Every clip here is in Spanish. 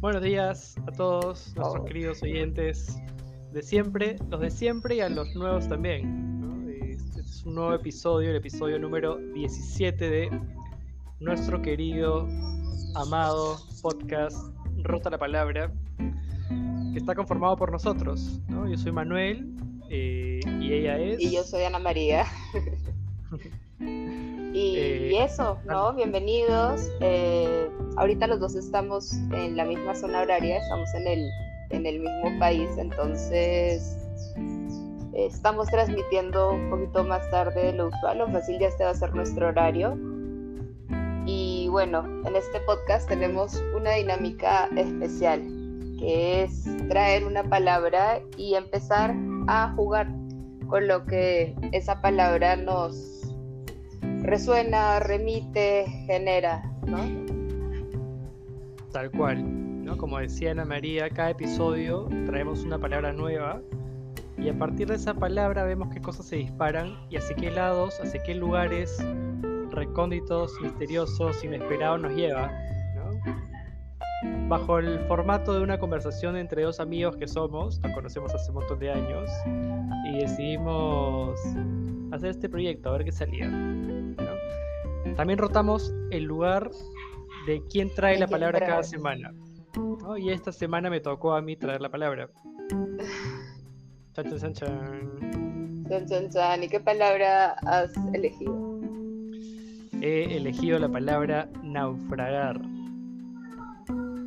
Buenos días a todos nuestros queridos oyentes de siempre, los de siempre y a los nuevos también. Este es un nuevo episodio, el episodio número 17 de nuestro querido, amado podcast Rota la Palabra, que está conformado por nosotros. Yo soy Manuel eh, y ella es... Y yo soy Ana María. Y, eh, eso, ¿no? Bienvenidos. Eh, ahorita los dos estamos en la misma zona horaria, estamos en el, en el mismo país, entonces estamos transmitiendo un poquito más tarde de lo usual, o fácil ya este va a ser nuestro horario. Y bueno, en este podcast tenemos una dinámica especial, que es traer una palabra y empezar a jugar con lo que esa palabra nos resuena, remite, genera, ¿no? Tal cual, ¿no? Como decía Ana María, cada episodio traemos una palabra nueva y a partir de esa palabra vemos qué cosas se disparan y hacia qué lados, hacia qué lugares recónditos, misteriosos, inesperados nos lleva. Bajo el formato de una conversación entre dos amigos que somos, nos conocemos hace un montón de años y decidimos hacer este proyecto, a ver qué salía. También rotamos el lugar de quién trae la palabra cada semana. Y esta semana me tocó a mí traer la palabra. Chan, chan, chan, chan. Chan, ¿Y qué palabra has elegido? He elegido la palabra naufragar.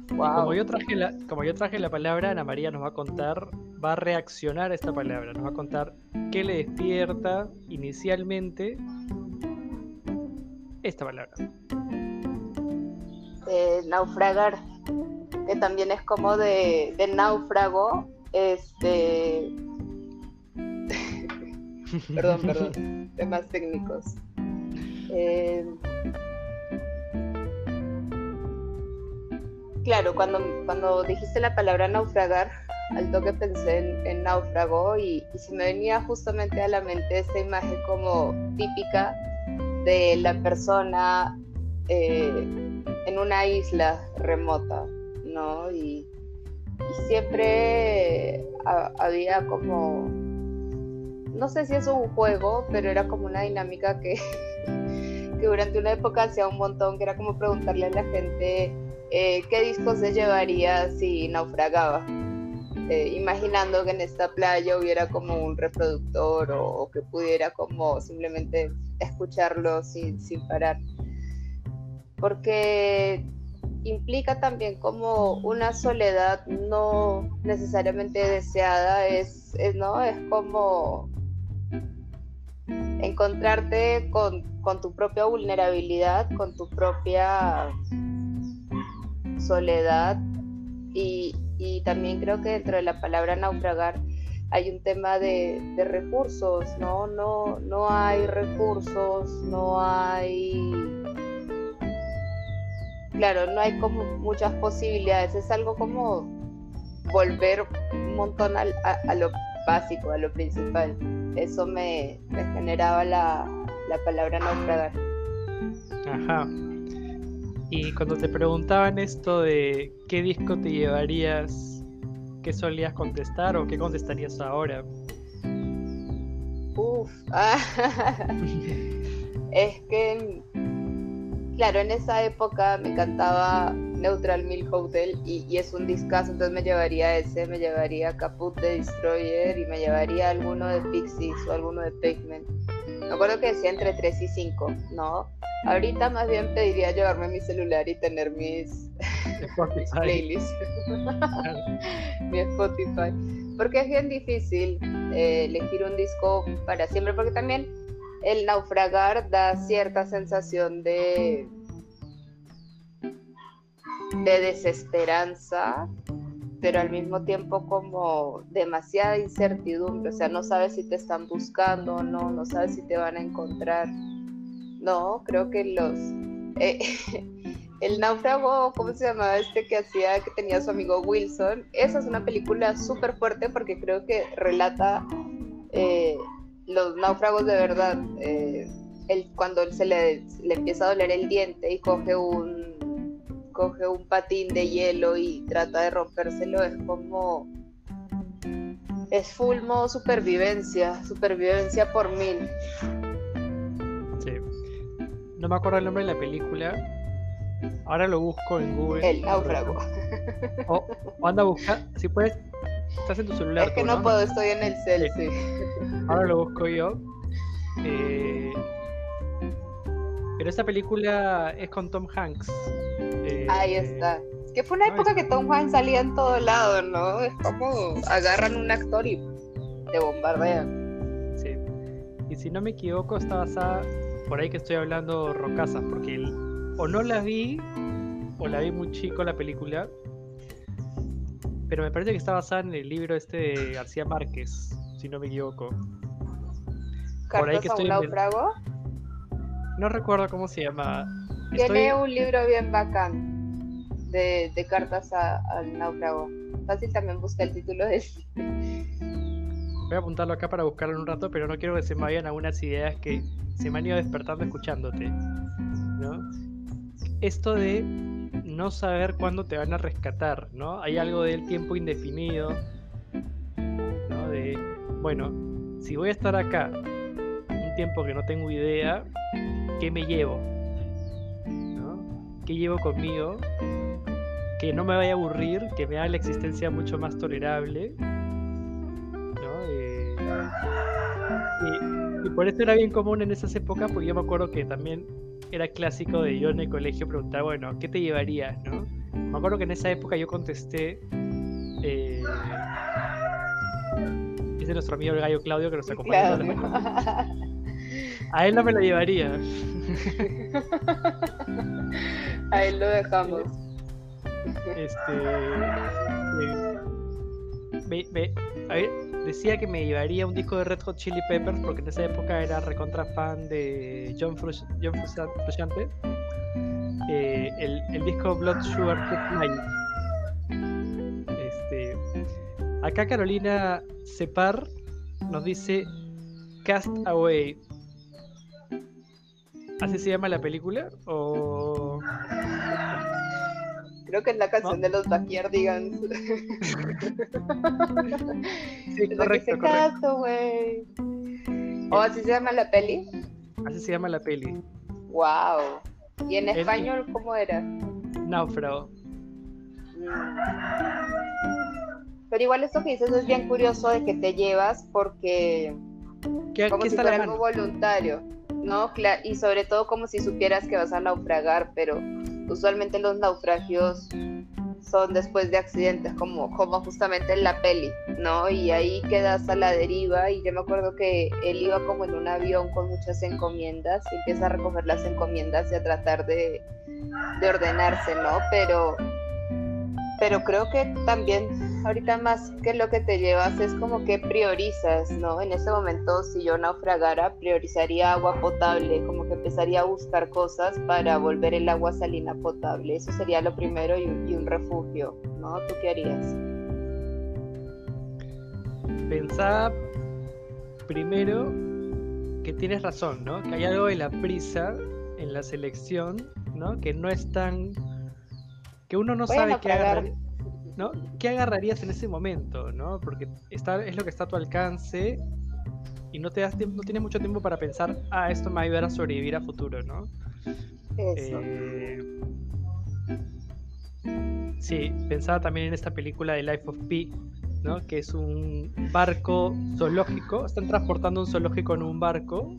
como yo, traje la, como yo traje la palabra, Ana María nos va a contar, va a reaccionar a esta palabra, nos va a contar qué le despierta inicialmente esta palabra. Naufragar, que también es como de, náufrago, este... perdón, perdón, temas técnicos. Eh, claro, cuando, cuando dijiste la palabra naufragar, al toque pensé en, náufrago y, y, se me venía justamente a la mente esta imagen como típica de la persona eh, en una isla remota, ¿no? Y, siempre había como, no sé si es un juego, pero era como una dinámica que, que durante una época hacía un montón, que era como preguntarle a la gente eh, qué disco se llevaría si naufragaba. Eh, imaginando que en esta playa hubiera como un reproductor o, que pudiera como simplemente escucharlo sin, sin parar. Porque implica también como una soledad no necesariamente deseada, es, ¿no? es como encontrarte con, con, tu propia vulnerabilidad, con tu propia soledad y, y también creo que dentro de la palabra naufragar hay un tema de, recursos, ¿no? ¿no? No hay recursos, no hay... Claro, no hay como muchas posibilidades, es algo como volver un montón a, lo básico, a lo principal. Eso me, generaba la, la palabra naufragar. Ajá. Y cuando te preguntaban esto de qué disco te llevarías, ¿qué solías contestar o qué contestarías ahora? Uf, es que, claro, en esa época me cantaba Neutral Milk Hotel y, es un discazo, entonces me llevaría ese, me llevaría Caput de Destroyer y me llevaría alguno de Pixies o alguno de Pavement. Me acuerdo que decía entre 3 y 5, ¿no? Ahorita más bien pediría llevarme mi celular y tener mis, playlists, mi Spotify, porque es bien difícil eh, elegir un disco para siempre, porque también el naufragar da cierta sensación de, de desesperanza, pero al mismo tiempo como demasiada incertidumbre, o sea, no sabes si te están buscando o no, no sabes si te van a encontrar. No, creo que los... Eh, el náufrago, ¿cómo se llamaba este que hacía, que tenía su amigo Wilson? Esa es una película súper fuerte porque creo que relata eh, los náufragos de verdad. Eh, el, cuando se le, le, empieza a doler el diente y coge un, coge un patín de hielo y trata de rompérselo, es como es full modo supervivencia, supervivencia por mil. Sí. No me acuerdo el nombre de la película. Ahora lo busco en Google. El náufrago. O, anda a buscar, si puedes, estás en tu celular. Es que no, puedo, estoy en el cel, sí. Ahora lo busco yo. Eh, pero esta película es con Tom Hanks. Ahí eh, está. Es que fue una época que Tom Hanks salía en todo lado, ¿no? Es como agarran un actor y te bombardean. Sí. Y si no me equivoco, está basada, por ahí que estoy hablando rocasas, porque o no la vi, o la vi muy chico la película, pero me parece que está basada en el libro este de García Márquez, si no me equivoco. por ahí que estoy un náufrago? No recuerdo cómo se llama. Tiene un libro bien bacán de, cartas al náufrago. Fácil también busca el título de Voy a apuntarlo acá para buscarlo en un rato, pero no quiero que se me vayan algunas ideas que se me han ido despertando escuchándote. ¿no? Esto de no saber cuándo te van a rescatar, ¿no? Hay algo del tiempo indefinido, ¿no? De, bueno, si voy a estar acá un tiempo que no tengo idea, ¿qué me llevo? ¿Qué llevo conmigo? Que no me vaya a aburrir, que me haga la existencia mucho más tolerable. Eh, y, por eso era bien común en esas épocas, porque yo me acuerdo que también era clásico de yo en el colegio preguntar, bueno, ¿qué te llevarías? ¿no? Me acuerdo que en esa época yo contesté. Eh, dice nuestro amigo el gallo Claudio que nos acompaña. A él no me lo llevaría. A él lo dejamos. Este. Eh, decía que me llevaría un disco de Red Hot Chili Peppers porque en esa época era recontra fan de John, Frusciante. Eh, el, disco Blood Sugar Night. Este, acá Carolina Separ nos dice Cast Away. ¿Así se llama la película? ¿O.? Creo que es la canción de los Backyardigans. sí, correcto, correcto. güey. ¿O así se llama la peli? Así se llama la peli. Wow. ¿Y en español cómo era? Náufrago. Mm. Pero igual esto que dices es bien curioso de que te llevas porque ¿Qué, como si fuera algo voluntario. ¿no? Y sobre todo como si supieras que vas a naufragar, pero usualmente los naufragios son después de accidentes, como, como justamente en la peli, ¿no? Y ahí quedas a la deriva y yo me acuerdo que él iba como en un avión con muchas encomiendas y empieza a recoger las encomiendas y a tratar de, de ordenarse, ¿no? Pero pero creo que también ahorita más que lo que te llevas es como que priorizas, ¿no? En ese momento si yo naufragara, priorizaría agua potable, como que empezaría a buscar cosas para volver el agua salina potable. Eso sería lo primero y, un refugio, ¿no? ¿Tú qué harías? Pensaba primero que tienes razón, ¿no? Que hay algo de la prisa en la selección, ¿no? Que no es tan que uno no sabe qué, ¿no? qué agarrarías en ese momento, ¿no? Porque está, es lo que está a tu alcance y no te das no tienes mucho tiempo para pensar, ah, esto me va a ayudar a sobrevivir a futuro, ¿no? Eso. Eh, sí, pensaba también en esta película de Life of Pi, ¿no? Que es un barco zoológico, están transportando un zoológico en un barco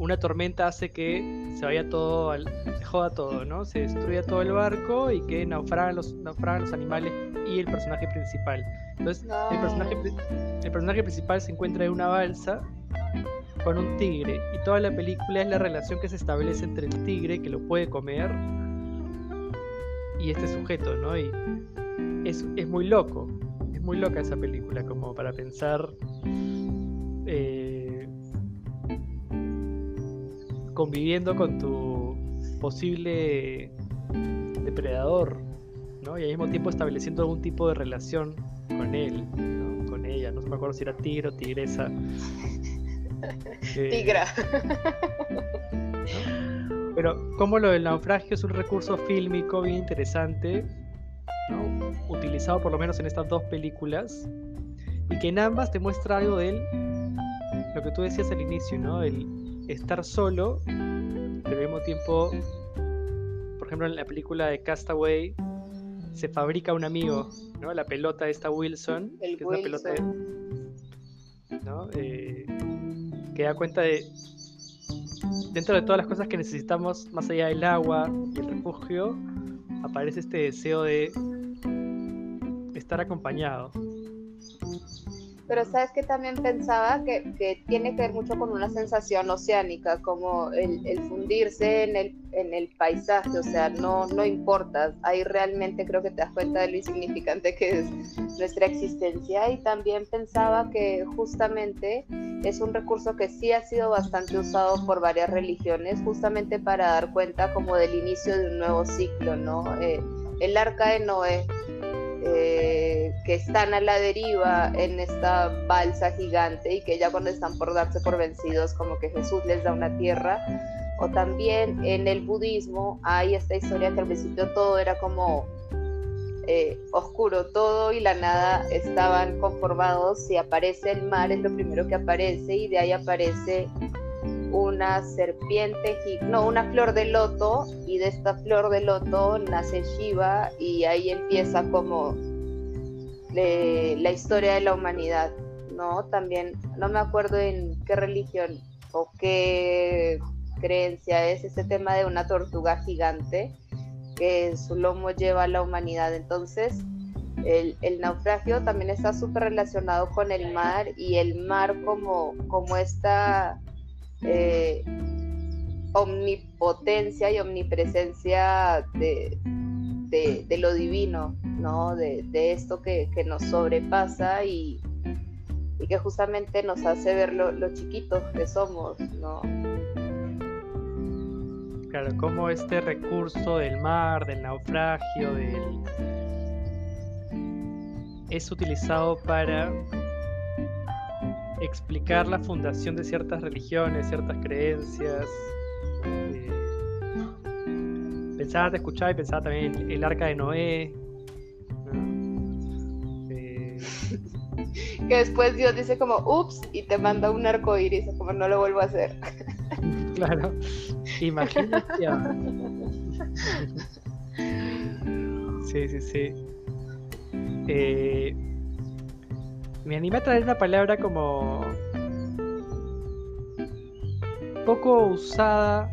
una tormenta hace que se vaya todo, al, se joda todo, ¿no? Se destruya todo el barco y que naufragan los, naufragan los animales y el personaje principal. Entonces, el, personaje, el personaje principal se encuentra en una balsa con un tigre y toda la película es la relación que se establece entre el tigre que lo puede comer y este sujeto, ¿no? Y es, es muy loco, es muy loca esa película como para pensar... conviviendo con tu posible depredador, ¿no? Y al mismo tiempo estableciendo algún tipo de relación con él, con ella. No me acuerdo si era tigre o tigresa. Tigra. Pero como lo del naufragio es un recurso fílmico bien interesante, utilizado por lo menos en estas dos películas, y que en ambas te muestra algo de él, lo que tú decías al inicio, ¿no? El estar solo, pero al mismo tiempo, por ejemplo, en la película de Castaway, se fabrica un amigo, ¿no? La pelota de esta Wilson, que es una pelota ¿no? Eh, que da cuenta de dentro de todas las cosas que necesitamos más allá del agua y el refugio, aparece este deseo de estar acompañado. Pero sabes que también pensaba que, tiene que ver mucho con una sensación oceánica, como el, fundirse en el, en el, paisaje, o sea, no, no importa, ahí realmente creo que te das cuenta de lo insignificante que es nuestra existencia. Y también pensaba que justamente es un recurso que sí ha sido bastante usado por varias religiones, justamente para dar cuenta como del inicio de un nuevo ciclo, ¿no? Eh, el arca de Noé eh, que están a la deriva en esta balsa gigante y que ya cuando están por darse por vencidos como que Jesús les da una tierra. O también en el budismo hay esta historia que al principio todo era como eh, oscuro, todo y la nada estaban conformados. Y aparece el mar, es lo primero que aparece y de ahí aparece una serpiente, no, una flor de loto y de esta flor de loto nace Shiva y ahí empieza como la historia de la humanidad, ¿no? También, no me acuerdo en qué religión o qué creencia es ese tema de una tortuga gigante que su lomo lleva a la humanidad. Entonces, el, el naufragio también está súper relacionado con el mar y el mar como, como esta eh, omnipotencia y omnipresencia de, de, lo divino, ¿no? De, esto que, nos sobrepasa y, y, que justamente nos hace ver lo, chiquitos que somos, ¿no? Claro, como este recurso del mar, del naufragio, del... es utilizado para explicar la fundación de ciertas religiones, ciertas creencias. Eh, pensaba, te escuchaba y pensaba también el arca de Noé. Eh, que después Dios dice como, ups, y te manda un arco iris, como no lo vuelvo a hacer. claro, imagínate. sí, sí, sí. Eh, me animé a traer una palabra como poco usada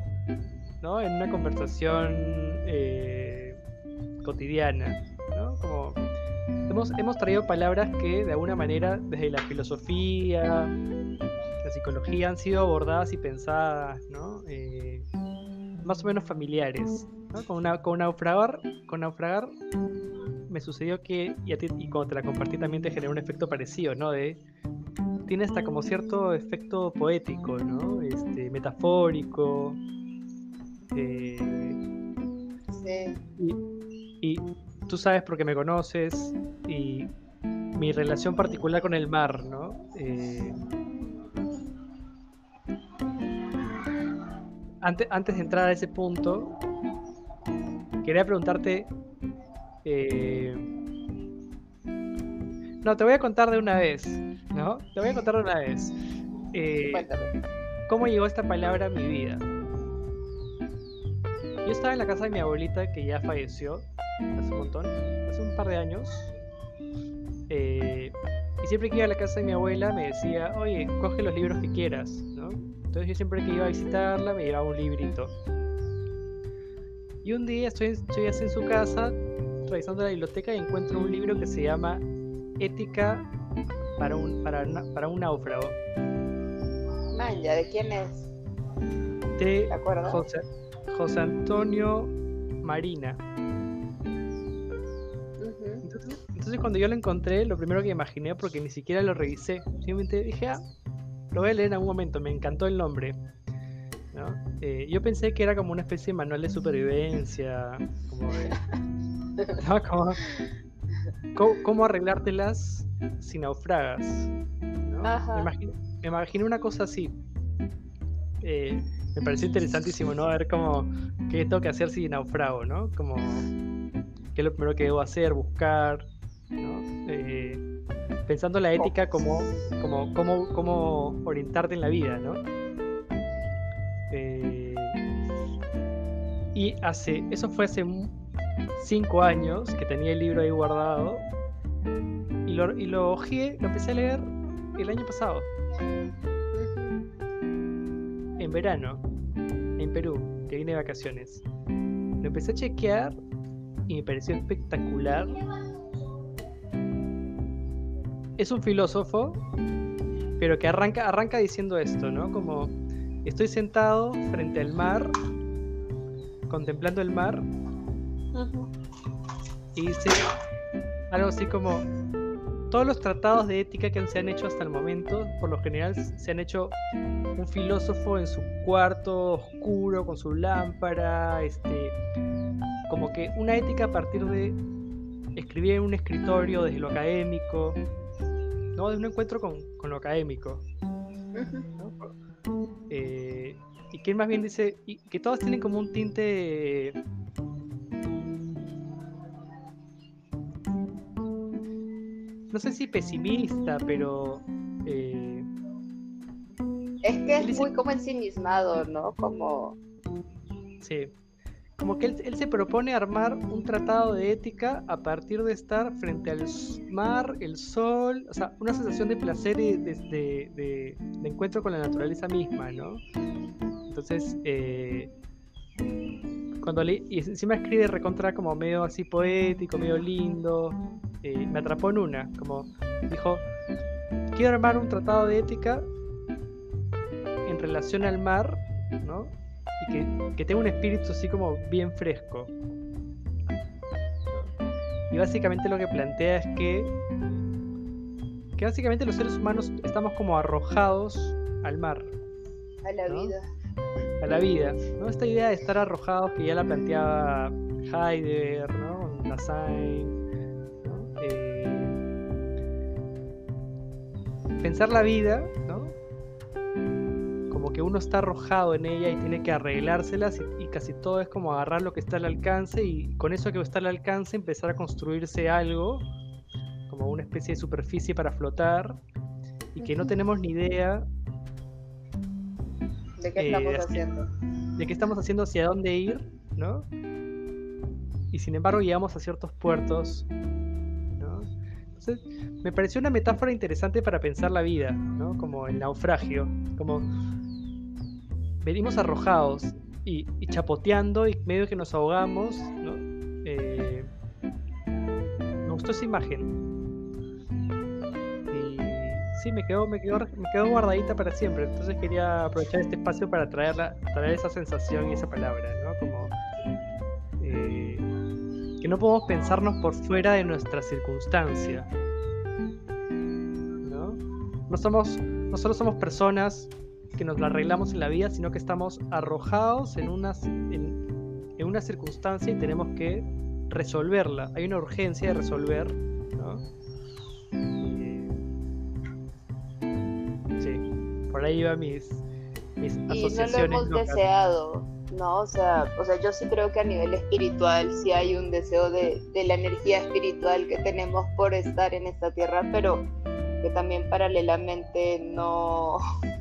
¿no? en una conversación eh, cotidiana. ¿no? Como hemos, hemos traído palabras que de alguna manera desde la filosofía, la psicología han sido abordadas y pensadas, ¿no? Eh, más o menos familiares. ¿no? Con, una, con naufragar, con naufragar me sucedió que, y, cuando te la compartí también te generó un efecto parecido, ¿no? De, tiene hasta como cierto efecto poético, ¿no? Este, metafórico. Eh, sí. Y, tú sabes porque me conoces y mi relación particular con el mar, ¿no? Eh, antes, antes de entrar a ese punto, quería preguntarte eh, no, te voy a contar de una vez, ¿no? Te voy a contar de una vez. Eh, ¿Cómo llegó esta palabra a mi vida? Yo estaba en la casa de mi abuelita que ya falleció hace un montón, hace un par de años. Eh, y siempre que iba a la casa de mi abuela me decía, oye, coge los libros que quieras, ¿no? Entonces yo siempre que iba a visitarla me llevaba un librito. Y un día estoy, estoy así en su casa, revisando la biblioteca y encuentro un libro que se llama Ética para un, para, para un náufrago. Manja, ¿de quién es? De José, José, Antonio Marina. entonces, cuando yo lo encontré, lo primero que imaginé, porque ni siquiera lo revisé, simplemente dije, ah, lo voy a leer en algún momento, me encantó el nombre. Eh, yo pensé que era como una especie de manual de supervivencia, como de, ¿Cómo, arreglártelas si naufragas? Me, imaginé, una cosa así. Eh, me pareció interesantísimo, ¿no? A ver cómo, qué tengo que hacer si naufrago, ¿no? Como, qué es lo primero que debo hacer, buscar, ¿no? Eh, pensando la ética como, como, como, como orientarte en la vida, ¿no? Eh, y hace, eso fue hace cinco años que tenía el libro ahí guardado y lo, y lo ojeé, lo empecé a leer el año pasado. En verano, en Perú, que vine de vacaciones. Lo empecé a chequear y me pareció espectacular. Es un filósofo, pero que arranca, arranca diciendo esto, ¿no? Como estoy sentado frente al mar, contemplando el mar, y dice algo así como todos los tratados de ética que se han hecho hasta el momento, por lo general se han hecho un filósofo en su cuarto oscuro con su lámpara, este, como que una ética a partir de escribir en un escritorio desde lo académico, ¿no? De un encuentro con, lo académico. Eh, y que más bien dice que todos tienen como un tinte no sé si pesimista, pero... Eh, es que es muy como ensimismado, ¿no? Como... Sí. Como que él, se propone armar un tratado de ética a partir de estar frente al mar, el sol, o sea, una sensación de placer y de, encuentro con la naturaleza misma, ¿no? Entonces, eh, cuando leí, y encima escribe recontra como medio así poético, medio lindo, eh, me atrapó en una, como dijo, quiero armar un tratado de ética en relación al mar, ¿no? Y que, que tenga un espíritu así como bien fresco. Y básicamente lo que plantea es que, que básicamente los seres humanos estamos como arrojados al mar. A la vida. A la vida, ¿no? Esta idea de estar arrojados que ya la planteaba Heidegger, ¿no? Nassain, pensar la vida, ¿no? Como que uno está arrojado en ella y tiene que arreglárselas y, casi todo es como agarrar lo que está al alcance y con eso que está al alcance empezar a construirse algo, como una especie de superficie para flotar y que no tenemos ni idea de qué estamos eh, haciendo. De qué estamos haciendo, hacia dónde ir, ¿no? Y sin embargo llegamos a ciertos puertos. Me pareció una metáfora interesante para pensar la vida, ¿no? Como el naufragio, como venimos arrojados y, chapoteando y medio que nos ahogamos, ¿no? Eh, me gustó esa imagen. Y sí, me quedó, me quedó, me quedó guardadita para siempre. Entonces quería aprovechar este espacio para traerla, traer esa sensación y esa palabra, ¿no? Como eh, que no podemos pensarnos por fuera de nuestra circunstancia no somos, no solo somos personas que nos la arreglamos en la vida, sino que estamos arrojados en una, en, una circunstancia y tenemos que resolverla. Hay una urgencia de resolver, ¿no? Sí, por ahí va mis, mis asociaciones. No lo hemos deseado, ¿no? O sea, o sea, yo sí creo que a nivel espiritual sí hay un deseo de, de la energía espiritual que tenemos por estar en esta tierra, pero que también paralelamente no,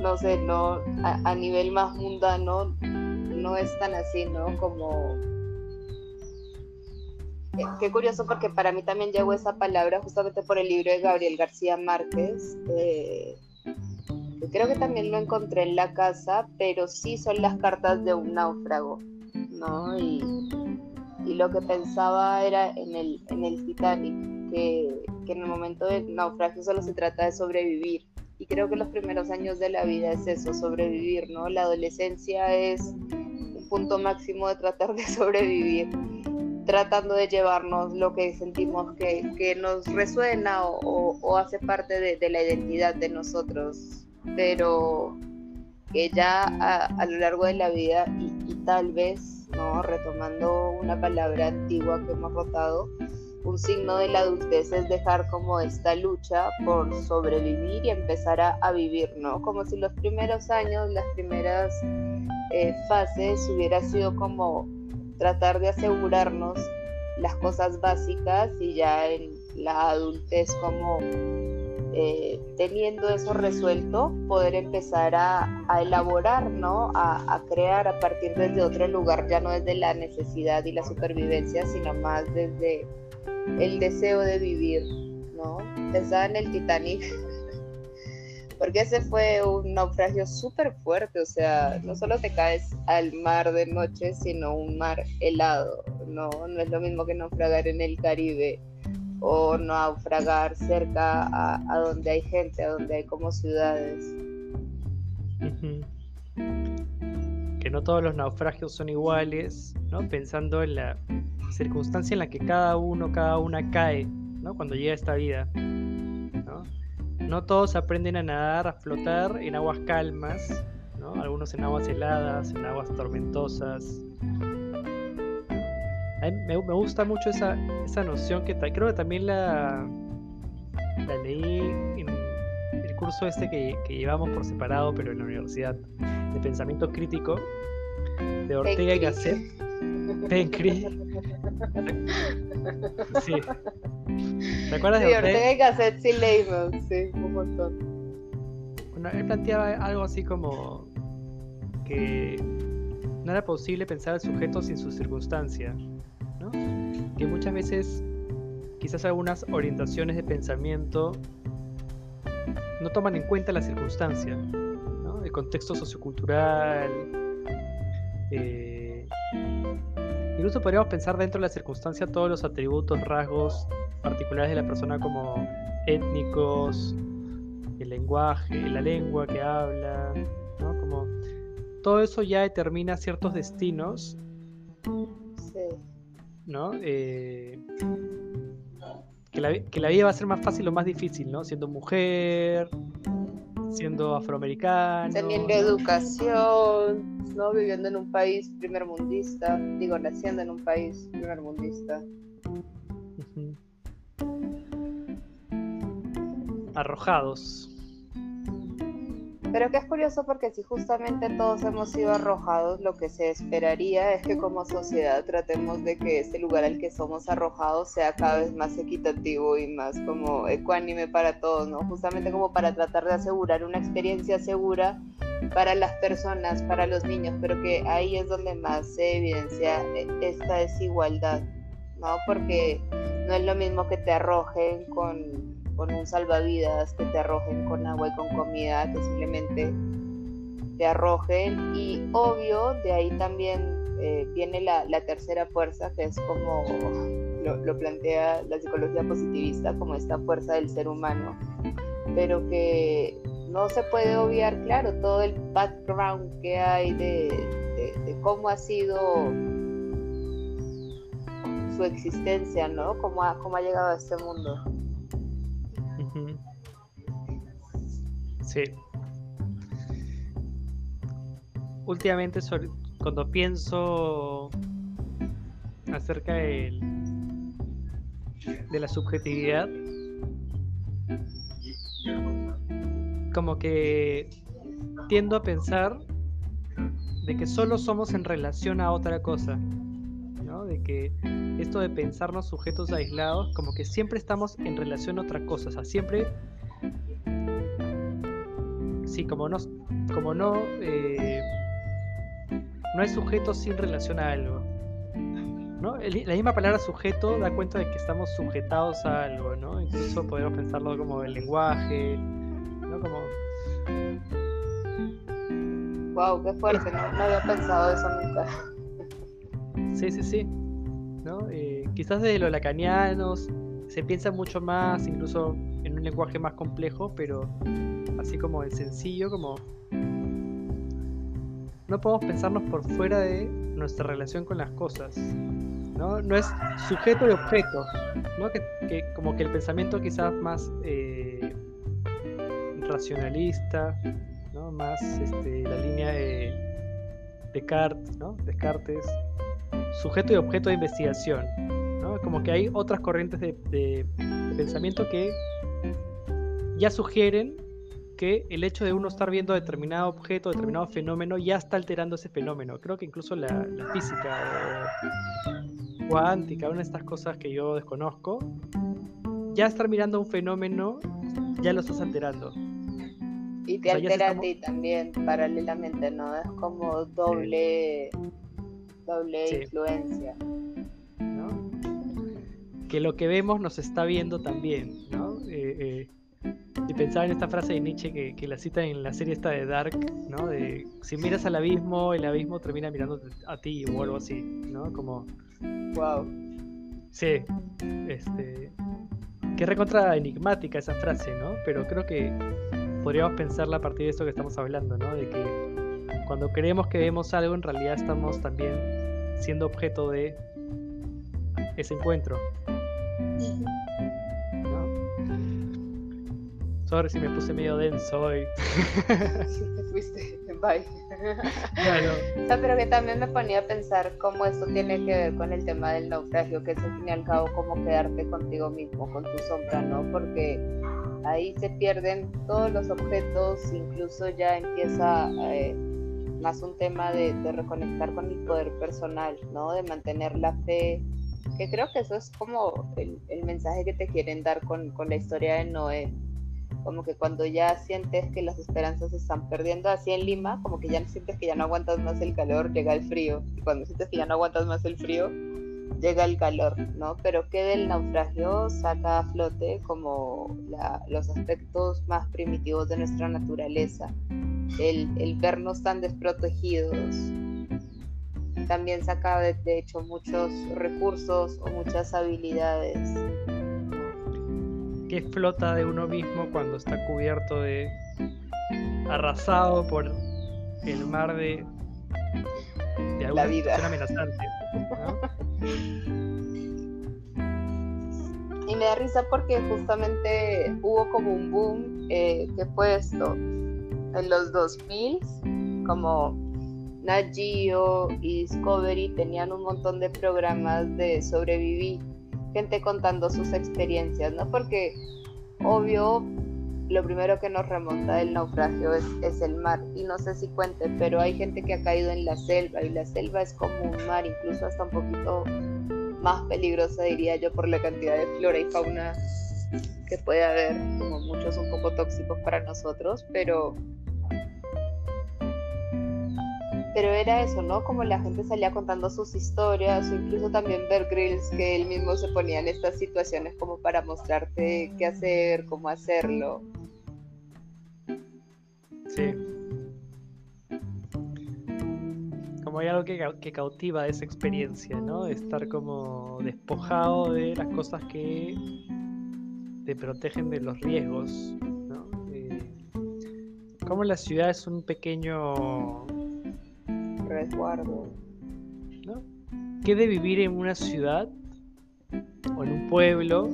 no sé, no, a, nivel más mundano no es tan así, ¿no? Como... Qué, curioso porque para mí también llegó esa palabra justamente por el libro de Gabriel García Márquez. Eh, creo que también lo encontré en la casa, pero sí son las cartas de un náufrago, ¿no? Y, lo que pensaba era en el, en el Titanic que, en el momento del naufragio solo se trata de sobrevivir. Y creo que los primeros años de la vida es eso, sobrevivir, ¿no? La adolescencia es un punto máximo de tratar de sobrevivir, tratando de llevarnos lo que sentimos que, que nos resuena o, o, hace parte de, la identidad de nosotros, pero que ya a, lo largo de la vida y, y tal vez, ¿no? Retomando una palabra antigua que hemos rotado, un signo de la adultez es dejar como esta lucha por sobrevivir y empezar a, vivir, ¿no? Como si los primeros años, las primeras eh, fases hubiera sido como tratar de asegurarnos las cosas básicas y ya en la adultez como eh, teniendo eso resuelto, poder empezar a, elaborar, ¿no? A, crear a partir desde otro lugar, ya no desde la necesidad y la supervivencia, sino más desde el deseo de vivir, ¿no? Pensaba en el Titanic, porque ese fue un naufragio súper fuerte, o sea, no solo te caes al mar de noche, sino un mar helado, ¿no? No es lo mismo que naufragar en el Caribe o naufragar cerca a, donde hay gente, a donde hay como ciudades. Que no todos los naufragios son iguales, ¿no? Pensando en la circunstancia en la que cada uno, cada una cae, ¿no? Cuando llega a esta vida. ¿no? no todos aprenden a nadar, a flotar en aguas calmas, ¿no? Algunos en aguas heladas, en aguas tormentosas. Me, gusta mucho esa, esa noción que creo que también la, la leí en el curso este que, que llevamos por separado, pero en la universidad, de pensamiento crítico, de Ortega y Gasset Pencri. Sí. ¿Te acuerdas de Ortega? y Gasset sí leímos, sí, un montón. Bueno, él planteaba algo así como que no era posible pensar al sujeto sin su circunstancia, Que muchas veces quizás algunas orientaciones de pensamiento no toman en cuenta la circunstancia, el contexto sociocultural, eh, Incluso podríamos pensar dentro de la circunstancia todos los atributos, rasgos particulares de la persona como étnicos, el lenguaje, la lengua que habla. Como todo eso ya determina ciertos destinos, ¿no? Eh, que, la, que la vida va a ser más fácil o más difícil, ¿no? Siendo mujer, siendo afroamericano. Teniendo educación, ¿no? Viviendo en un país primer mundista, digo, naciendo en un país primer mundista. Arrojados. Pero que es curioso porque si justamente todos hemos sido arrojados, lo que se esperaría es que como sociedad tratemos de que ese lugar al que somos arrojados sea cada vez más equitativo y más como ecuánime para todos, ¿no? Justamente como para tratar de asegurar una experiencia segura para las personas, para los niños, pero que ahí es donde más se evidencia esta desigualdad, ¿no? Porque no es lo mismo que te arrojen con con un salvavidas, que te arrojen con agua y con comida, que simplemente te arrojen. Y obvio, de ahí también eh, viene la, tercera fuerza, que es como lo, plantea la psicología positivista, como esta fuerza del ser humano, pero que no se puede obviar, claro, todo el background que hay de, de cómo ha sido su existencia, ¿no? Cómo ha, cómo ha llegado a este mundo. Sí. Últimamente, cuando pienso acerca de, la subjetividad, como que tiendo a pensar de que solo somos en relación a otra cosa. De que esto de pensarnos sujetos aislados, como que siempre estamos en relación a otra cosa, o sea, siempre sí, como no, como no, eh, no hay sujeto sin relación a algo. ¿no? la misma palabra sujeto da cuenta de que estamos sujetados a algo, ¿no? Incluso podemos pensarlo como el lenguaje, ¿no? Como... Wow, qué fuerte, no, había pensado eso nunca. Sí, sí, sí. Eh, quizás de los lacanianos se piensa mucho más, incluso en un lenguaje más complejo, pero así como el sencillo, como no podemos pensarnos por fuera de nuestra relación con las cosas. No, no es sujeto y objeto, ¿no? que, como que el pensamiento quizás más eh, racionalista, ¿no? más este, la línea de Descartes, ¿no? Descartes, sujeto y objeto de investigación. ¿no? Como que hay otras corrientes de, pensamiento que ya sugieren que el hecho de uno estar viendo determinado objeto, determinado fenómeno, ya está alterando ese fenómeno. Creo que incluso la, física o cuántica, una de estas cosas que yo desconozco, ya estar mirando un fenómeno, ya lo estás alterando. Y te altera a ti también, paralelamente, ¿no? Es como doble, doble influencia. Que lo que vemos nos está viendo también, ¿no? Eh, eh, y pensaba en esta frase de Nietzsche que, la cita en la serie esta de Dark, ¿no? De si miras al abismo, el abismo termina mirando a ti o algo así, ¿no? Como... Wow. Sí, este... Que recontra enigmática esa frase, ¿no? Pero creo que podríamos pensarla a partir de esto que estamos hablando, ¿no? De que cuando creemos que vemos algo, en realidad estamos también siendo objeto de ese encuentro. Sorry si me puse medio denso hoy. te fuiste, bye. pero que también me ponía a pensar cómo esto tiene que ver con el tema del naufragio, que es al fin y al cabo como quedarte contigo mismo, con tu sombra, ¿no? Porque ahí se pierden todos los objetos, incluso ya empieza eh, más un tema de, reconectar con el poder personal, ¿no? De mantener la fe, que creo que eso es como el, mensaje que te quieren dar con, con, la historia de Noé. Como que cuando ya sientes que las esperanzas se están perdiendo, así en Lima, como que ya sientes que ya no aguantas más el calor, llega el frío. Y cuando sientes que ya no aguantas más el frío, llega el calor, ¿no? Pero que del naufragio saca a flote como los aspectos más primitivos de nuestra naturaleza, el, vernos tan desprotegidos. También saca de, hecho muchos recursos o muchas habilidades. Que flota de uno mismo cuando está cubierto de arrasado por el mar de, de la vida amenazante. Y me da risa porque justamente hubo como un boom eh, que fue esto. En los 2000, como Nat Geo y Discovery tenían un montón de programas de sobrevivir, gente contando sus experiencias, ¿no? Porque obvio lo primero que nos remonta del naufragio es, el mar. Y no sé si cuente, pero hay gente que ha caído en la selva y la selva es como un mar, incluso hasta un poquito más peligrosa, diría yo, por la cantidad de flora y fauna que puede haber, como muchos un poco tóxicos para nosotros, pero pero era eso, ¿no? Como la gente salía contando sus historias, o incluso también ver grills que él mismo se ponía en estas situaciones como para mostrarte qué hacer, cómo hacerlo. Sí. Como hay algo que, que cautiva esa experiencia, ¿no? Estar como despojado de las cosas que te protegen de los riesgos, ¿no? Eh, como la ciudad es un pequeño resguardo. ¿No? ¿Qué de vivir en una ciudad o en un pueblo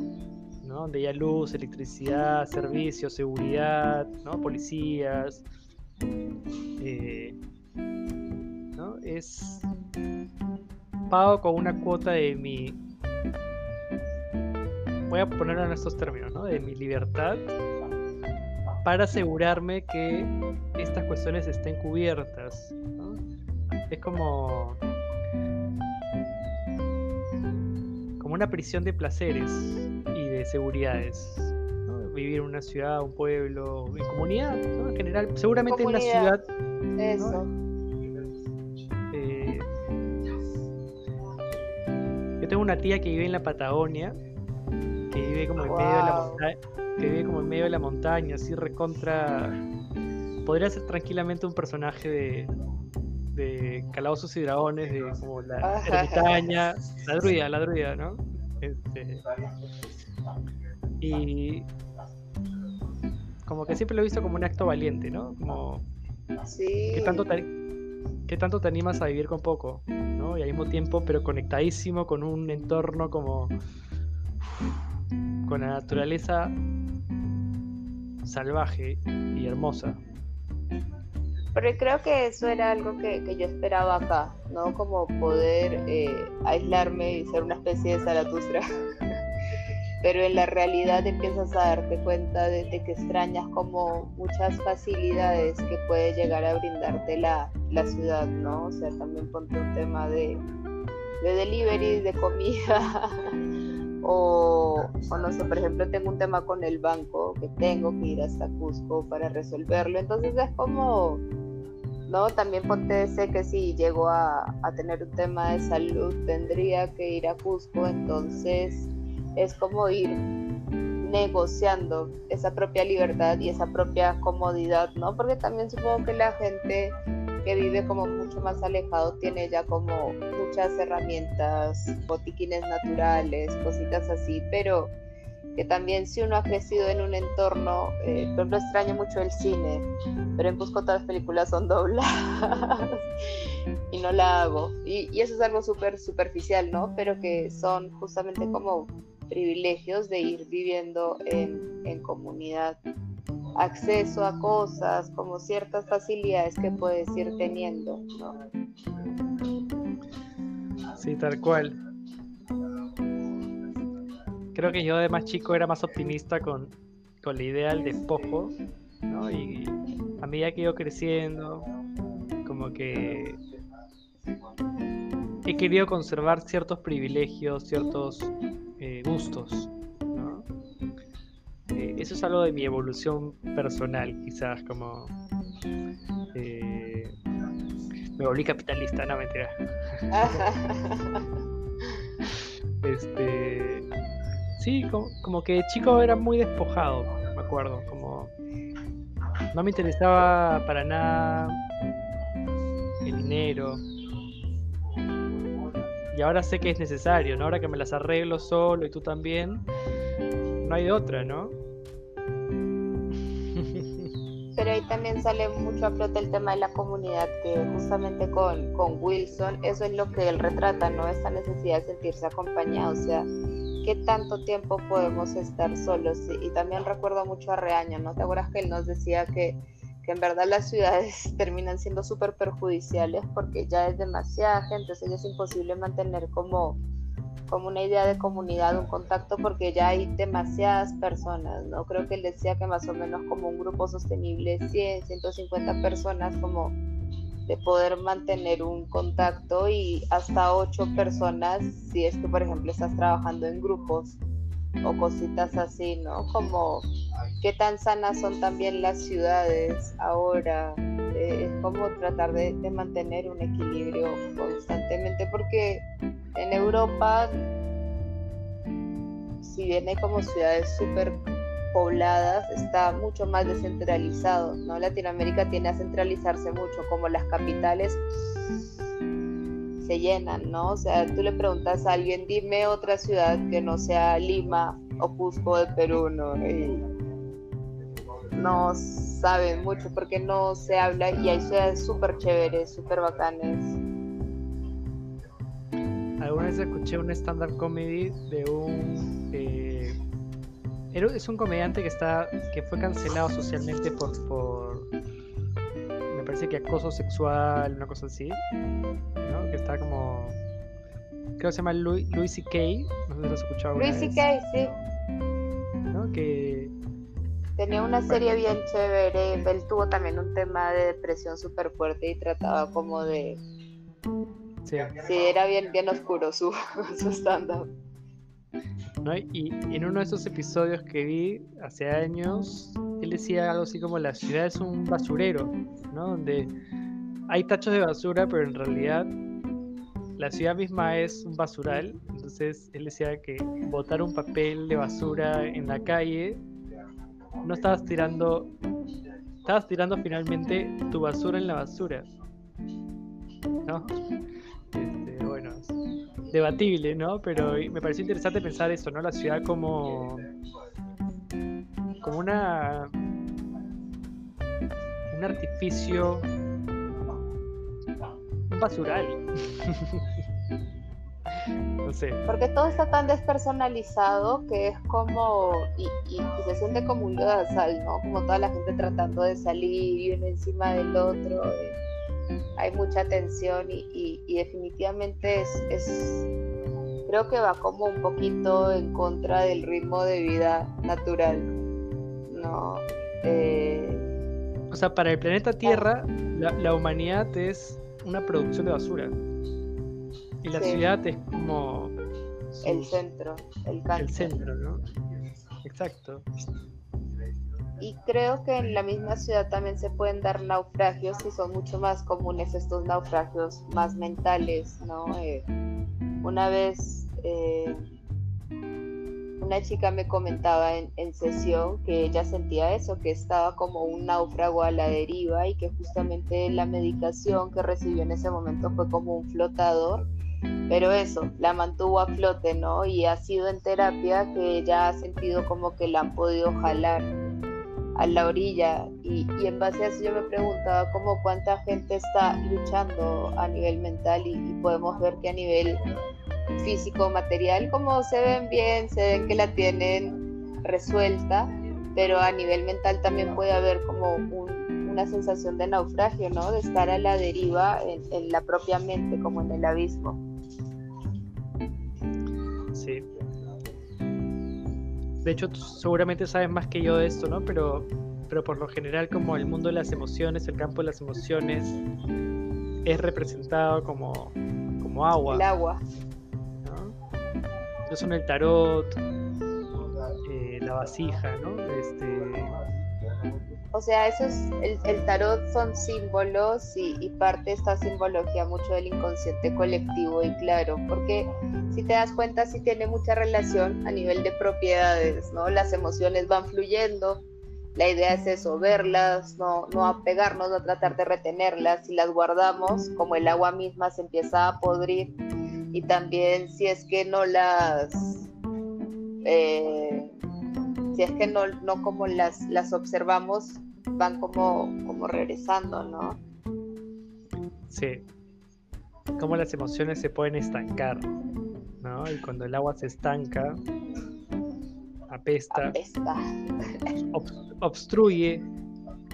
donde hay luz, electricidad, servicios, seguridad, ¿no? policías. Eh, ¿no? Es pago con una cuota de mi. Voy a ponerlo en estos términos, ¿no? De mi libertad para asegurarme que estas cuestiones estén cubiertas. Es como. como una prisión de placeres seguridades. Vivir en una ciudad, un pueblo, en comunidad, en general. Seguramente en la ciudad. Eso. Eh, yo tengo una tía que vive en la Patagonia, que vive como en medio de la montaña, que vive como en medio de la montaña, así recontra. Podría ser tranquilamente un personaje de, de Calabozos y Dragones, de como la ermitaña, la druida, la druida, ¿no? Este, y como que siempre lo he visto como un acto valiente, ¿no? Como sí. ¿qué tanto te, qué tanto te animas a vivir con poco, ¿no? Y al mismo tiempo, pero conectadísimo con un entorno como con la naturaleza salvaje y hermosa. Pero creo que eso era algo que, que yo esperaba acá, ¿no? Como poder eh, aislarme y ser una especie de Zaratustra. Pero en la realidad empiezas a darte cuenta de, que extrañas como muchas facilidades que puede llegar a brindarte la, la ciudad, ¿no? O sea, también ponte un tema de, de delivery, de comida. O, o, no sé, por ejemplo, tengo un tema con el banco que tengo que ir hasta Cusco para resolverlo. Entonces es como, ¿no? También ponte sé que si llego a, a, tener un tema de salud tendría que ir a Cusco, entonces es como ir negociando esa propia libertad y esa propia comodidad, ¿no? Porque también supongo que la gente que vive como mucho más alejado tiene ya como muchas herramientas, botiquines naturales, cositas así, pero que también si uno ha crecido en un entorno, eh, por ejemplo extraño mucho el cine, pero en Cusco todas las películas son dobladas y no la hago. Y, y eso es algo súper superficial, ¿no? Pero que son justamente como privilegios de ir viviendo en, en comunidad acceso a cosas, como ciertas facilidades que puedes ir teniendo, ¿no? Sí, tal cual. Creo que yo de más chico era más optimista con, con la idea del despojo, ¿no? Y a medida que he ido creciendo, como que he querido conservar ciertos privilegios, ciertos eh, gustos. ¿no? Eh, eso es algo de mi evolución personal, quizás como... Eh, me volví capitalista, no mentira. este, sí, como, como, que chico era muy despojado, me acuerdo, como no me interesaba para nada el dinero, y ahora sé que es necesario, ¿no? Ahora que me las arreglo solo y tú también, no hay de otra, ¿no? Pero ahí también sale mucho a flote el tema de la comunidad, que justamente con, con Wilson, eso es lo que él retrata, ¿no? Esta necesidad de sentirse acompañado, o sea, ¿qué tanto tiempo podemos estar solos? Y también recuerdo mucho a Reaño, ¿no? ¿Te acuerdas que él nos decía que que en verdad las ciudades terminan siendo súper perjudiciales porque ya es demasiada gente, es imposible mantener como, como una idea de comunidad, un contacto, porque ya hay demasiadas personas, ¿no? Creo que él decía que más o menos como un grupo sostenible, 100, 150 personas, como de poder mantener un contacto y hasta 8 personas si es que, por ejemplo, estás trabajando en grupos o cositas así, ¿no? Como qué tan sanas son también las ciudades ahora. Eh, es como tratar de, mantener un equilibrio constantemente, porque en Europa, si bien hay como ciudades súper pobladas, está mucho más descentralizado, ¿no? Latinoamérica tiene a centralizarse mucho, como las capitales se llenan, ¿no? O sea, tú le preguntas a alguien, dime otra ciudad que no sea Lima o Cusco de Perú, ¿no? No saben mucho porque no se habla y hay ciudades súper chéveres, súper bacanes. Alguna vez escuché un stand-up comedy de un... Es un comediante que está que fue cancelado socialmente por, por me parece que acoso sexual, una cosa así, ¿no? Que está como creo que se llama Louis, C.K. No sé si lo has escuchado. Louis C.K. sí. ¿No? Que Tenía una serie bien chévere. Él tuvo también un tema de depresión súper fuerte y trataba como de. Sí. era bien, bien oscuro su, su stand-up. Y en uno de esos episodios que vi hace años, él decía algo así como la ciudad es un basurero, ¿no? Donde hay tachos de basura, pero en realidad la ciudad misma es un basural. Entonces él decía que botar un papel de basura en la calle no estabas tirando, estabas tirando finalmente tu basura en la basura. ¿No? Debatible, ¿no? Pero me pareció interesante pensar eso, ¿no? La ciudad como como una un artificio un basural no sé. Porque todo está tan despersonalizado que es como, y, se siente como un sal, ¿no? Como toda la gente tratando de salir y uno encima del otro. Hay mucha tensión y, definitivamente es, es, creo que va como un poquito en contra del ritmo de vida natural, ¿no? Eh, o sea, para el planeta Tierra, la, humanidad es una producción de basura. Y la ciudad es como. el centro, el El centro, ¿no? Exacto. Y creo que en la misma ciudad también se pueden dar naufragios y son mucho más comunes estos naufragios más mentales, ¿no? Eh, una vez. Eh, una chica me comentaba en, sesión que ella sentía eso, que estaba como un náufrago a la deriva y que justamente la medicación que recibió en ese momento fue como un flotador, pero eso, la mantuvo a flote, ¿no? Y ha sido en terapia que ella ha sentido como que la han podido jalar a la orilla y, en base a eso yo me preguntaba como cuánta gente está luchando a nivel mental y podemos ver que a nivel físico, material, como se ven bien, se ven que la tienen resuelta, pero a nivel mental también puede haber como una sensación de naufragio, ¿no? De estar a la deriva en, la propia mente, como en el abismo. Sí. De hecho, seguramente sabes más que yo de esto, ¿no? Pero, pero por lo general, como el mundo de las emociones, el campo de las emociones, es representado como, como agua. El agua son el tarot, eh, la vasija, ¿no? Este... O sea, eso es, el, tarot son símbolos y, parte de esta simbología mucho del inconsciente colectivo y claro, porque si te das cuenta, sí tiene mucha relación a nivel de propiedades, ¿no? Las emociones van fluyendo, la idea es eso, verlas, no, no apegarnos, no tratar de retenerlas, si las guardamos, como el agua misma se empieza a podrir, y también si es que no las eh, si es que no, no como las, las observamos van como, como regresando, ¿no? Sí. Como las emociones se pueden estancar, ¿no? Y cuando el agua se estanca, apesta, obstruye,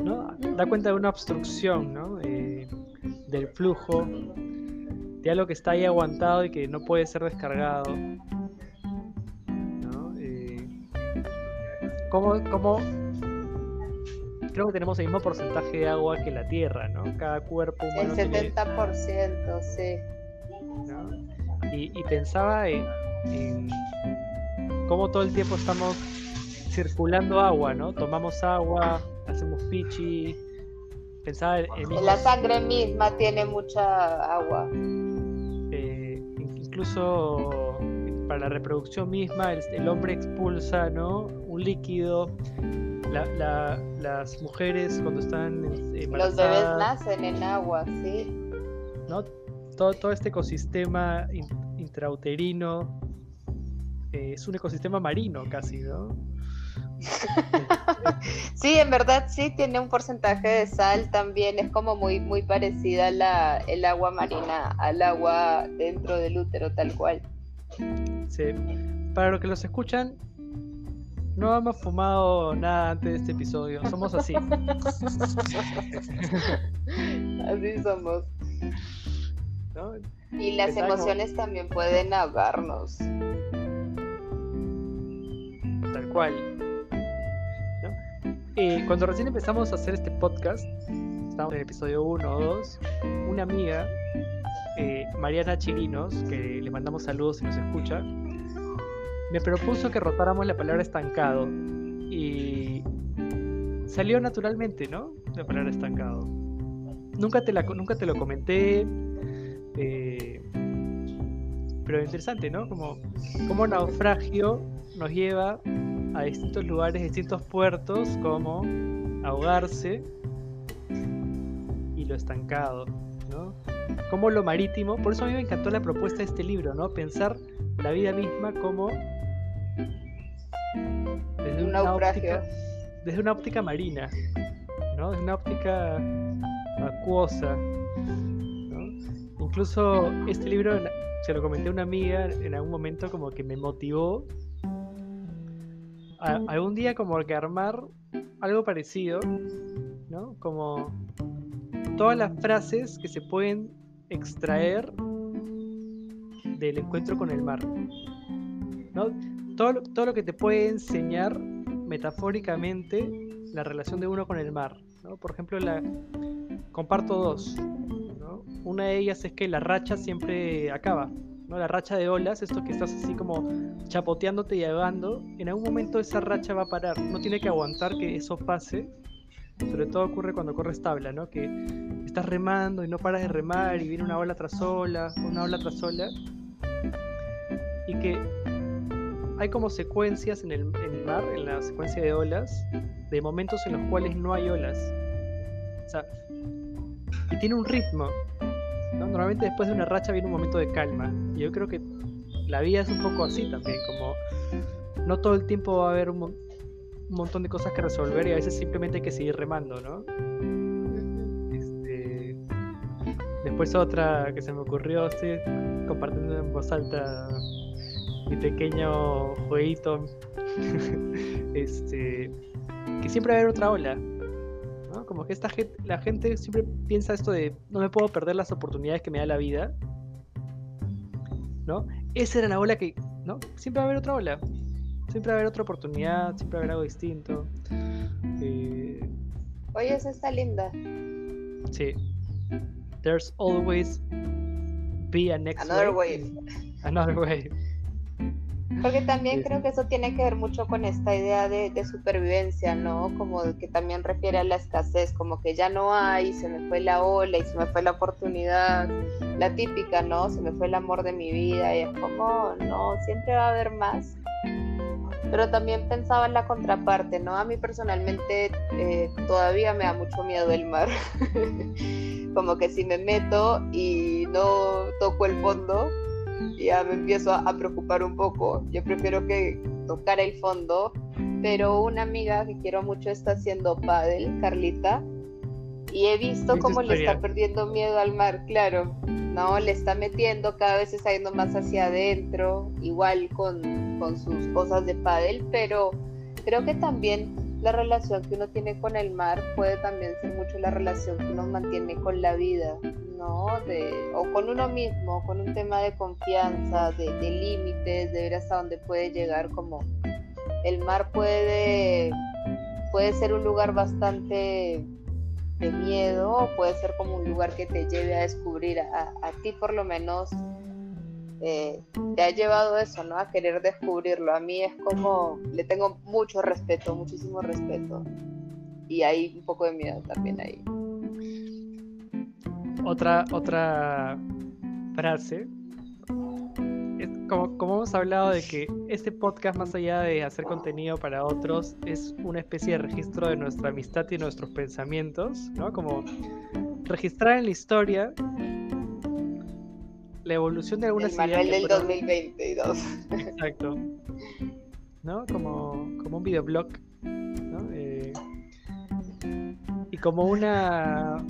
¿no? Da cuenta de una obstrucción, ¿no? Eh, del flujo de algo que está ahí aguantado y que no puede ser descargado. ¿no? Eh, ¿cómo, Creo que tenemos el mismo porcentaje de agua que la Tierra, ¿no? Cada cuerpo humano. El 70%, sí. Y, pensaba en, cómo todo el tiempo estamos circulando agua, ¿no? Tomamos agua, hacemos pichi. Pensaba en, La sangre misma tiene mucha agua incluso para la reproducción misma, el, hombre expulsa ¿no? un líquido. Las mujeres cuando están Los bebés nacen en agua, sí. ¿no? Todo, todo este ecosistema intrauterino eh, es un ecosistema marino casi, ¿no? sí, en verdad sí tiene un porcentaje de sal también, es como muy, muy parecida la, el agua marina al agua dentro del útero, tal cual. Sí, para los que los escuchan, no hemos fumado nada antes de este episodio, somos así. así somos. Y las emociones también pueden ahogarnos. Tal cual. Eh, cuando recién empezamos a hacer este podcast, estábamos en el episodio 1 o 2, una amiga, eh, Mariana Chirinos, que le mandamos saludos si nos escucha, me propuso que rotáramos la palabra estancado y salió naturalmente, ¿no? La palabra estancado. Nunca te, la, nunca te lo comenté, eh, pero interesante, ¿no? Como, como naufragio nos lleva a distintos lugares, distintos puertos, como ahogarse y lo estancado, ¿no? Como lo marítimo, por eso a mí me encantó la propuesta de este libro, ¿no? Pensar la vida misma como desde una óptica, desde una óptica marina, ¿no? Desde una óptica acuosa, ¿no? Incluso este libro se lo comenté a una amiga en algún momento como que me motivó a, algún día como que armar algo parecido, ¿no? Como todas las frases que se pueden extraer del encuentro con el mar, ¿no? Todo, todo lo que te puede enseñar metafóricamente la relación de uno con el mar, ¿no? Por ejemplo, la comparto dos, una de ellas es que la racha siempre acaba, ¿no? La racha de olas, esto que estás así como chapoteándote y ahogando, en algún momento esa racha va a parar, no tiene que aguantar que eso pase. Sobre todo ocurre cuando corres tabla, ¿no? Que estás remando y no paras de remar y viene una ola tras ola, una ola tras ola. Y que hay como secuencias en el, en el mar, en la secuencia de olas, de momentos en los cuales no hay olas. O sea, y tiene un ritmo. Normalmente después de una racha viene un momento de calma. Y yo creo que la vida es un poco así también, como no todo el tiempo va a haber un, montón de cosas que resolver y a veces simplemente hay que seguir remando, ¿no? Este, después otra que se me ocurrió, estoy compartiendo en voz alta mi pequeño jueguito. este, que siempre va a haber otra ola. Como que esta gente, la gente siempre piensa esto de no me puedo perder las oportunidades que me da la vida. ¿No? Esa era la ola que, ¿no? Siempre va a haber otra ola. Siempre va a haber otra oportunidad, siempre va a haber algo distinto. Eh, Oye, esa está linda. Sí. There's always be a next Another wave. Another wave. Porque también creo que eso tiene que ver mucho con esta idea de, supervivencia, ¿no? Como que también refiere a la escasez, como que ya no hay, se me fue la ola y se me fue la oportunidad, la típica, ¿no? Se me fue el amor de mi vida y es como, no, siempre va a haber más. Pero también pensaba en la contraparte, ¿no? A mí personalmente eh, todavía me da mucho miedo el mar. como que si me meto y no toco el fondo, ya me empiezo a, preocupar un poco. Yo prefiero que tocar el fondo, pero una amiga que quiero mucho está haciendo paddle, Carlita, y he visto cómo le está perdiendo miedo al mar, claro. No, le está metiendo, cada vez está yendo más hacia adentro, igual con, con sus cosas de paddle, pero creo que también la relación que uno tiene con el mar puede también ser mucho la relación que uno mantiene con la vida. De, o con uno mismo, con un tema de confianza, de, límites, de ver hasta dónde puede llegar, como el mar puede, puede ser un lugar bastante de miedo, o puede ser como un lugar que te lleve a descubrir, a, ti por lo menos eh, te ha llevado eso, ¿no? A querer descubrirlo. A mí es como, le tengo mucho respeto, muchísimo respeto. Y hay un poco de miedo también ahí otra, otra frase. como, como hemos hablado de que este podcast, más allá de hacer contenido para otros, es una especie de registro de nuestra amistad y nuestros pensamientos, ¿no? Como registrar en la historia la evolución de algunas El manual del 2022. Exacto. ¿No? Como, como un videoblog. Eh, y como una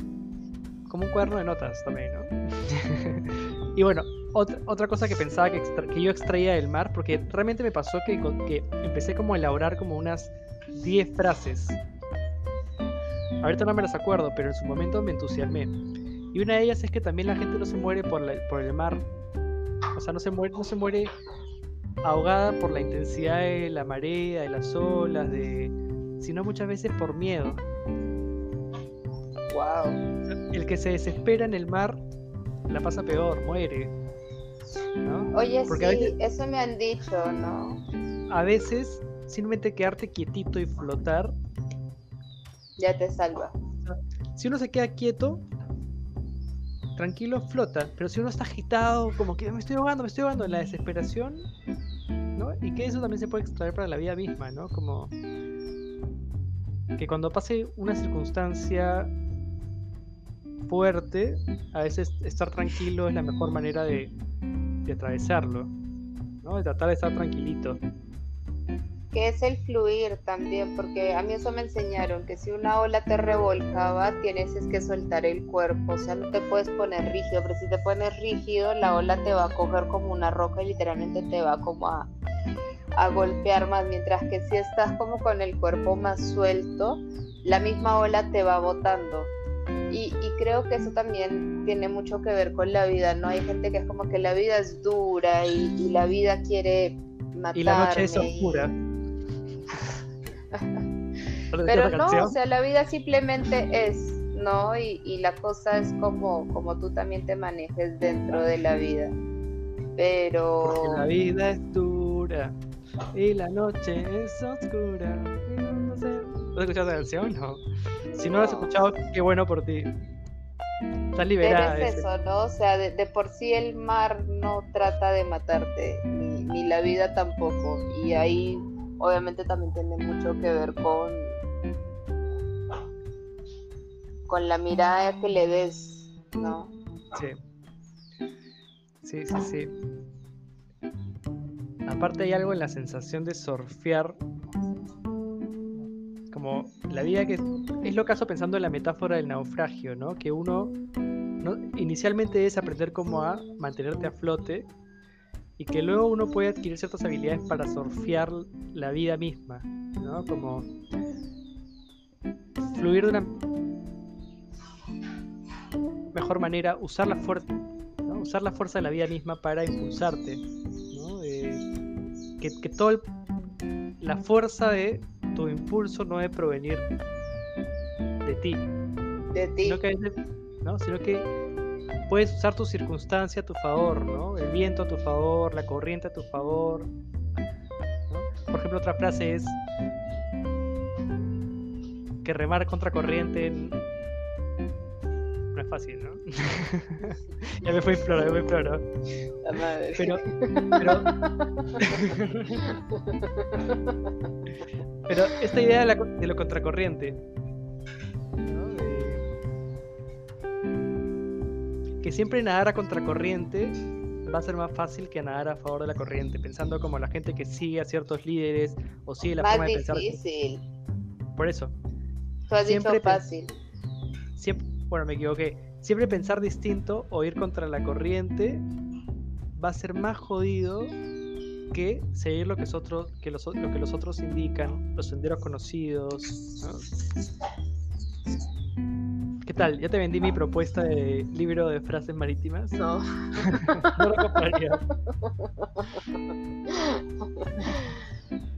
como un cuaderno de notas también, ¿no? y bueno, otra, otra cosa que pensaba que, que, yo extraía del mar, porque realmente me pasó que, que empecé como a elaborar como unas 10 frases. Ahorita no me las acuerdo, pero en su momento me entusiasmé. Y una de ellas es que también la gente no se muere por, por el mar. O sea, no se muere, no se muere ahogada por la intensidad de la marea, de las olas, de sino muchas veces por miedo. El que se desespera en el mar la pasa peor, muere. Oye, sí, eso me han dicho, ¿no? A veces, simplemente quedarte quietito y flotar. Ya te salva. Si uno se queda quieto, tranquilo, flota. Pero si uno está agitado, como que me estoy ahogando, me estoy ahogando, en la desesperación, ¿no? Y que eso también se puede extraer para la vida misma, ¿no? Como que cuando pase una circunstancia fuerte, a veces estar tranquilo es la mejor manera de, atravesarlo, ¿no? de tratar de estar tranquilito. Que es el fluir también, porque a mí eso me enseñaron, que si una ola te revolcaba, tienes que soltar el cuerpo, o sea, no te puedes poner rígido, pero si te pones rígido, la ola te va a coger como una roca y literalmente te va como a, a golpear más, mientras que si estás como con el cuerpo más suelto, la misma ola te va botando. Y, creo que eso también tiene mucho que ver con la vida, ¿no? Hay gente que es como que la vida es dura y, la vida quiere matarme. Y la noche es oscura. Pero no, o sea, la vida simplemente es, ¿no? Y, la cosa es como, como tú también te manejes dentro de la vida. Pero... Porque la vida es dura y la noche es oscura. No sé. ¿No has escuchado la canción? No. Si no, lo has escuchado, qué bueno por ti. Estás liberada. es eso, ¿no? O sea, de, por sí el mar no trata de matarte, ni, ni la vida tampoco. Y ahí obviamente también tiene mucho que ver con, con la mirada que le des, ¿no? Sí. Sí, sí, sí. Aparte hay algo en la sensación de surfear. Como la vida que es lo caso pensando en la metáfora del naufragio, ¿no? Que uno inicialmente es aprender cómo a mantenerte a flote y que luego uno puede adquirir ciertas habilidades para surfear la vida misma, ¿no? Como fluir de una mejor manera, usar la fuerza, usar la fuerza de la vida misma para impulsarte, ¿no? que, que toda la fuerza de tu impulso no debe provenir de ti, de ti, ¿no? sino que puedes usar tu circunstancia a tu favor, ¿no? El viento a tu favor, la corriente a tu favor. Por ejemplo, otra frase es que remar contra corriente no es fácil, ¿no? ya me fui floro, ya me fui floro. La madre. Pero, pero, pero esta idea de, de lo contracorriente, que siempre nadar a contracorriente va a ser más fácil que nadar a favor de la corriente, pensando como la gente que sigue a ciertos líderes o sigue la forma de pensar. difícil. Por eso. Tú has siempre dicho fácil. Siempre, bueno, me equivoqué. Siempre pensar distinto o ir contra la corriente va a ser más jodido que seguir lo que, otros, que los, lo que los otros indican, los senderos conocidos. ¿Qué tal? ¿Ya te vendí mi propuesta de libro de frases marítimas? No. no lo compraría.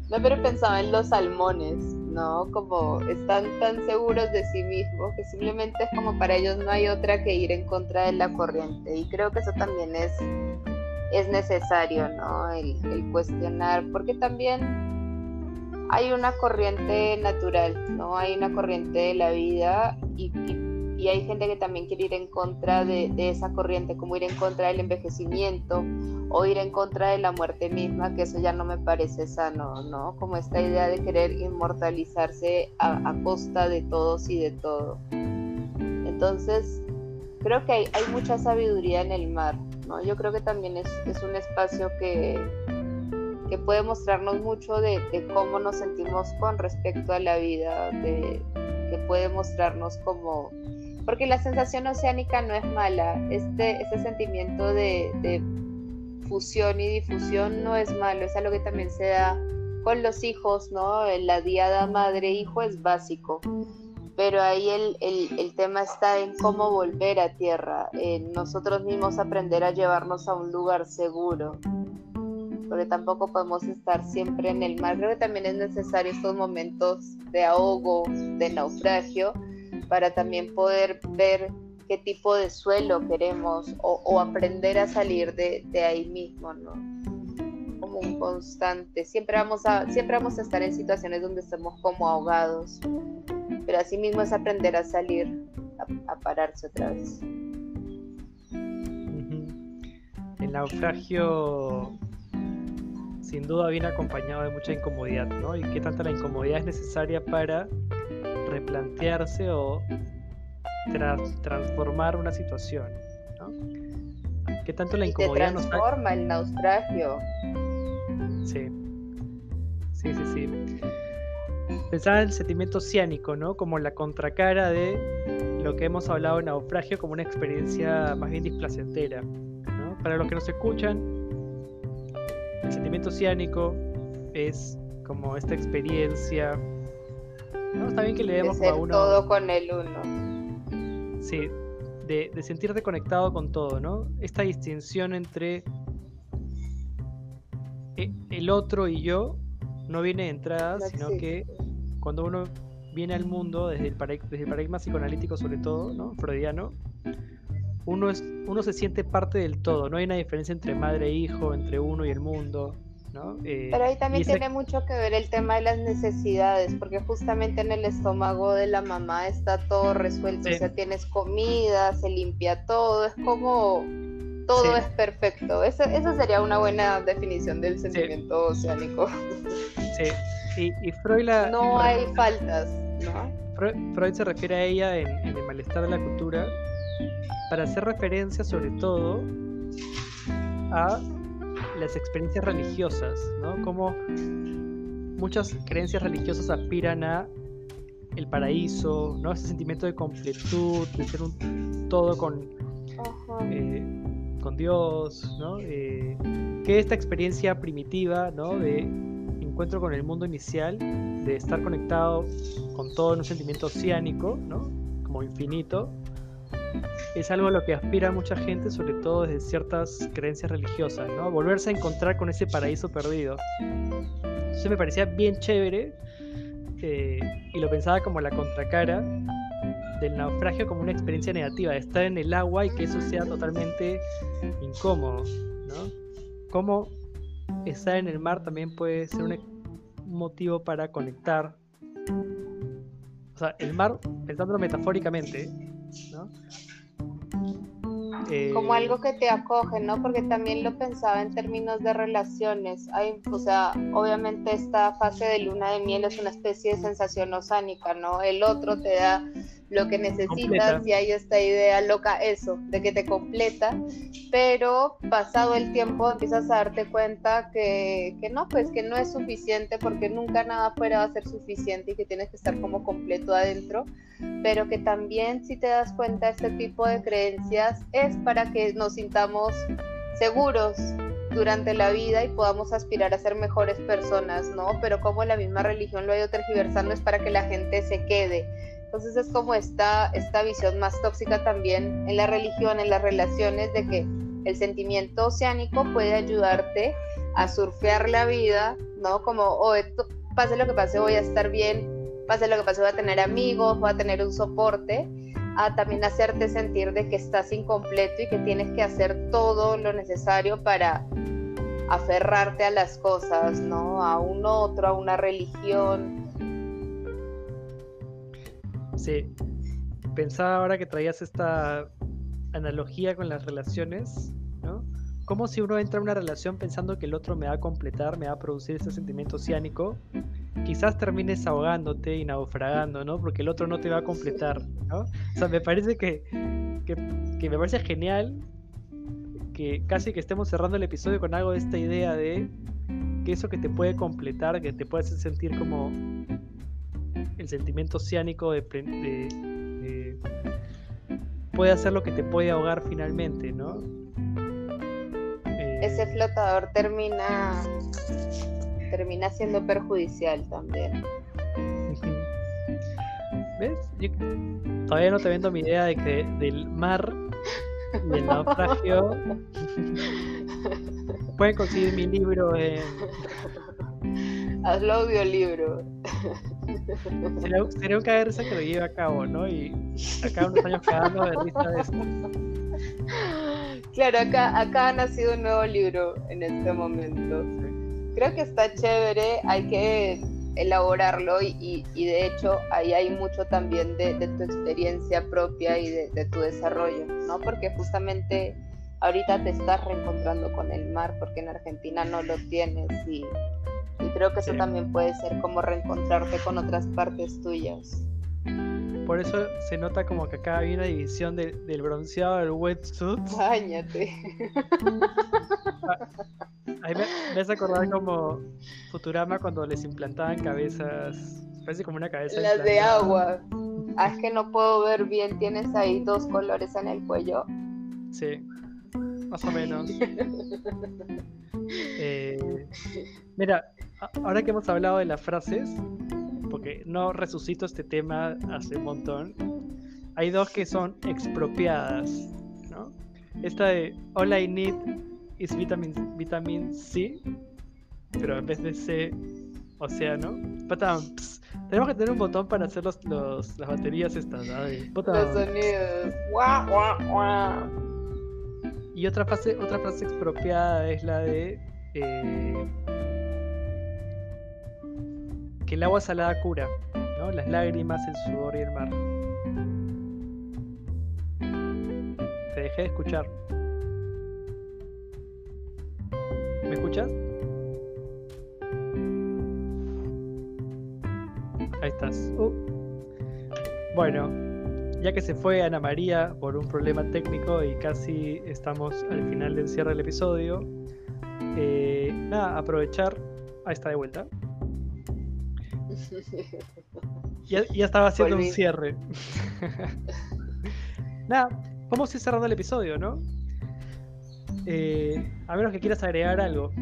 No, pero pensaba en los salmones, ¿no? Como están tan seguros de sí mismos que simplemente es como para ellos no hay otra que ir en contra de la corriente. Y creo que eso también es, es necesario, ¿no? El, el cuestionar, porque también hay una corriente natural, ¿no? Hay una corriente de la vida y, y y hay gente que también quiere ir en contra de, esa corriente, como ir en contra del envejecimiento o ir en contra de la muerte misma, que eso ya no me parece sano, ¿no? Como esta idea de querer inmortalizarse a, costa de todos y de todo. Entonces, creo que hay, mucha sabiduría en el mar, ¿no? Yo creo que también es, un espacio que, que puede mostrarnos mucho de, de, cómo nos sentimos con respecto a la vida, de, que puede mostrarnos como porque la sensación oceánica no es mala, este, este sentimiento de, fusión y difusión no es malo, es algo que también se da con los hijos, ¿no? La diada madre-hijo es básico, pero ahí el, tema está en cómo volver a tierra, en nosotros mismos aprender a llevarnos a un lugar seguro, porque tampoco podemos estar siempre en el mar, creo que también es necesario estos momentos de ahogo, de naufragio, para también poder ver qué tipo de suelo queremos o, aprender a salir de, ahí mismo, ¿no? Como un constante. Siempre vamos, a, siempre vamos a estar en situaciones donde estemos como ahogados, pero así mismo es aprender a salir, a, pararse otra vez. El naufragio sin duda viene acompañado de mucha incomodidad, ¿no? Y qué tanta la incomodidad es necesaria para replantearse o transformar una situación. ¿no? ¿Qué tanto la incomodidad transforma el naufragio? Sí. Sí, sí, sí. Pensaba en el sentimiento oceánico, ¿no? Como la contracara de lo que hemos hablado en naufragio como una experiencia más bien displacentera. ¿no? Para los que nos escuchan, el sentimiento oceánico es como esta experiencia. ¿No? Está bien que le demos a uno. Todo con el uno. Sí, de, de sentirte conectado con todo, ¿no? Esta distinción entre e, el otro y yo no viene de entrada, sino que cuando uno viene al mundo desde el, paradigma psicoanalítico sobre todo, ¿no? Freudiano, uno, es, uno se siente parte del todo, no hay una diferencia entre madre e hijo, entre uno y el mundo, ¿no? Eh, Pero ahí también tiene mucho que ver el tema de las necesidades, porque justamente en el estómago de la mamá está todo resuelto, o sea, tienes comida, se limpia todo, es como todo es perfecto. Esa, esa, sería una buena definición del sentimiento oceánico. Sí, y, Freud la... No hay faltas, ¿no? Freud, se refiere a ella en, el malestar de la cultura para hacer referencia sobre todo a las experiencias religiosas, ¿no? Como muchas creencias religiosas aspiran a el paraíso, ¿no? Ese sentimiento de completud, de ser un todo con con Dios, ¿no? Eh, que esta experiencia primitiva, ¿no? De encuentro con el mundo inicial, de estar conectado con todo en un sentimiento oceánico, ¿no? Como infinito, es algo a lo que aspira mucha gente, sobre todo desde ciertas creencias religiosas, ¿no? Volverse a encontrar con ese paraíso perdido. Entonces me parecía bien chévere eh, y lo pensaba como la contracara del naufragio como una experiencia negativa, estar en el agua y que eso sea totalmente incómodo, ¿no? Cómo estar en el mar también puede ser un motivo para conectar. O sea, el mar, pensándolo metafóricamente, ¿no? como eh, algo que te acoge, ¿no? Porque también lo pensaba en términos de relaciones. Hay, o sea, obviamente esta fase de luna de miel es una especie de sensación osánica, ¿no? El otro te da lo que necesitas y hay esta idea loca, eso, de que te completa, pero pasado el tiempo empiezas a darte cuenta que, que no, pues que no es suficiente porque nunca nada fuera va a ser suficiente y que tienes que estar como completo adentro, pero que también si te das cuenta este tipo de creencias es para que nos sintamos seguros durante la vida y podamos aspirar a ser mejores personas, ¿no? Pero como la misma religión lo ha ido tergiversando es para que la gente se quede entonces es como esta, esta visión más tóxica también en la religión, en las relaciones, de que el sentimiento oceánico puede ayudarte a surfear la vida, ¿no? Como, oh, pase lo que pase, voy a estar bien, pase lo que pase, voy a tener amigos, voy a tener un soporte, a también hacerte sentir de que estás incompleto y que tienes que hacer todo lo necesario para aferrarte a las cosas, ¿no? A un otro, a una religión, Sí. Pensaba ahora que traías esta analogía con las relaciones, ¿no? Como si uno entra en una relación pensando que el otro me va a completar, me va a producir ese sentimiento oceánico, quizás termines ahogándote y naufragando, ¿no? Porque el otro no te va a completar, ¿no? O sea, me parece que, que, que me parece genial que casi que estemos cerrando el episodio con algo de esta idea de que eso que te puede completar, que te puede hacer sentir como el sentimiento oceánico de, puede hacer lo que te puede ahogar finalmente, ¿no? Eh, Ese flotador termina termina siendo perjudicial también. ¿Ves? todavía no te vendo mi idea de que del mar y el naufragio pueden conseguir mi libro en Hazlo audiolibro. Sería, sería un caer que lo lleve a cabo, ¿no? Y acá unos años cagando de risa de esto. Claro, acá, acá ha nacido un nuevo libro en este momento. Creo que está chévere, hay que elaborarlo y, y, de hecho ahí hay mucho también de, de tu experiencia propia y de, de, tu desarrollo, ¿no? Porque justamente ahorita te estás reencontrando con el mar porque en Argentina no lo tienes y y creo que eso también puede ser como reencontrarte con otras partes tuyas. Por eso se nota como que acá hay una división del bronceado del wetsuit. Báñate. Ahí me, me hace acordar como Futurama cuando les implantaban cabezas. Parece como una cabeza. Las de agua. Ah, es que no puedo ver bien. Tienes ahí dos colores en el cuello. Sí, más o menos. Eh, mira, ahora que hemos hablado de las frases, porque no resucito este tema hace un montón, hay dos que son expropiadas, ¿no? Esta de All I need is vitamin, vitamin C, pero en vez de C, océano. Patán, tenemos que tener un botón para hacer los, los las baterías estas, ¿no? Los sonidos. Y otra frase, otra frase expropiada es la de eh, que el agua salada cura, ¿no? Las lágrimas, el sudor y el mar. Te dejé de escuchar. ¿Me escuchas? Ahí estás. Uh. Bueno, ya que se fue Ana María por un problema técnico y casi estamos al final del cierre del episodio, eh, nada, aprovechar. Ahí está de vuelta. Ya, ya estaba haciendo un cierre. nada, vamos a ir cerrando el episodio, ¿no? Eh, a menos que quieras agregar algo.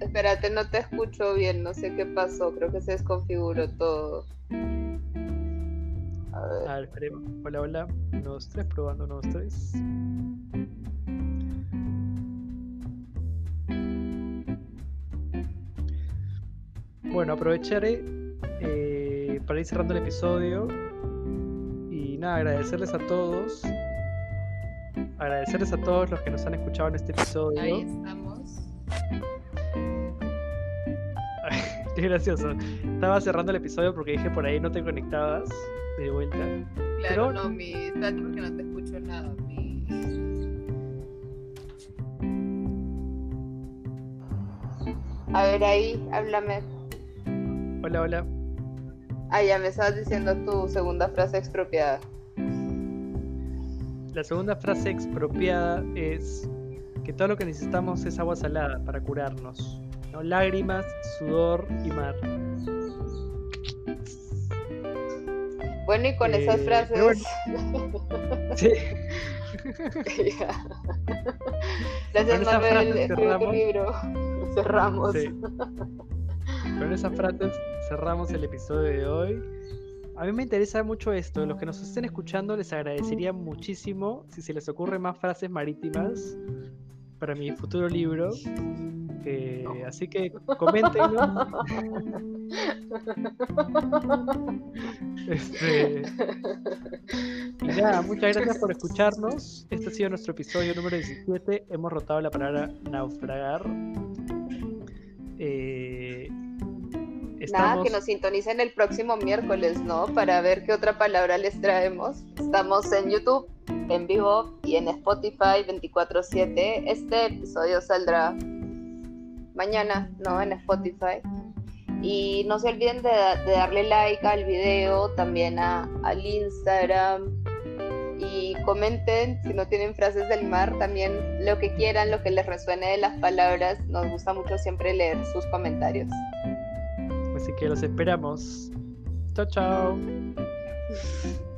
Espérate, no te escucho bien, no sé qué pasó, creo que se desconfiguró todo. A ver. A ver, esperemos. Hola, hola. Uno, dos, tres, probando, uno, dos, tres. Bueno, aprovecharé eh, para ir cerrando el episodio. Y nada, agradecerles a todos. Agradecerles a todos los que nos han escuchado en este episodio. Ahí estamos. Qué gracioso. Estaba cerrando el episodio porque dije por ahí no te conectabas de vuelta. Claro, no, mi. Espérate porque no te escucho nada. Mi... A ver, ahí, háblame. Hola, hola. Ah, ya me estabas diciendo tu segunda frase expropiada. La segunda frase expropiada es que todo lo que necesitamos es agua salada para curarnos. ¿no? Lágrimas, sudor y mar. Bueno, y con Eh, esas frases. Sí. Gracias, Escribe tu cerramos. libro. Cerramos. Sí. Con esas frases cerramos el episodio de hoy. A mí me interesa mucho esto. Los que nos estén escuchando les agradecería muchísimo si se les ocurren más frases marítimas para mi futuro libro. Eh, así que coméntenlo. Este, y nada, muchas gracias por escucharnos. Este ha sido nuestro episodio número 17. Hemos rotado la palabra naufragar. Eh, Nada, que nos sintonicen el próximo miércoles, ¿no? Para ver qué otra palabra les traemos. Estamos en YouTube, en vivo y en Spotify 24/7. Este episodio saldrá mañana, ¿no? En Spotify. Y no se olviden de, de darle like al video, también a, al Instagram. Y comenten si no tienen frases del mar, también lo que quieran, lo que les resuene de las palabras. Nos gusta mucho siempre leer sus comentarios. Así que los esperamos. Chao, chao.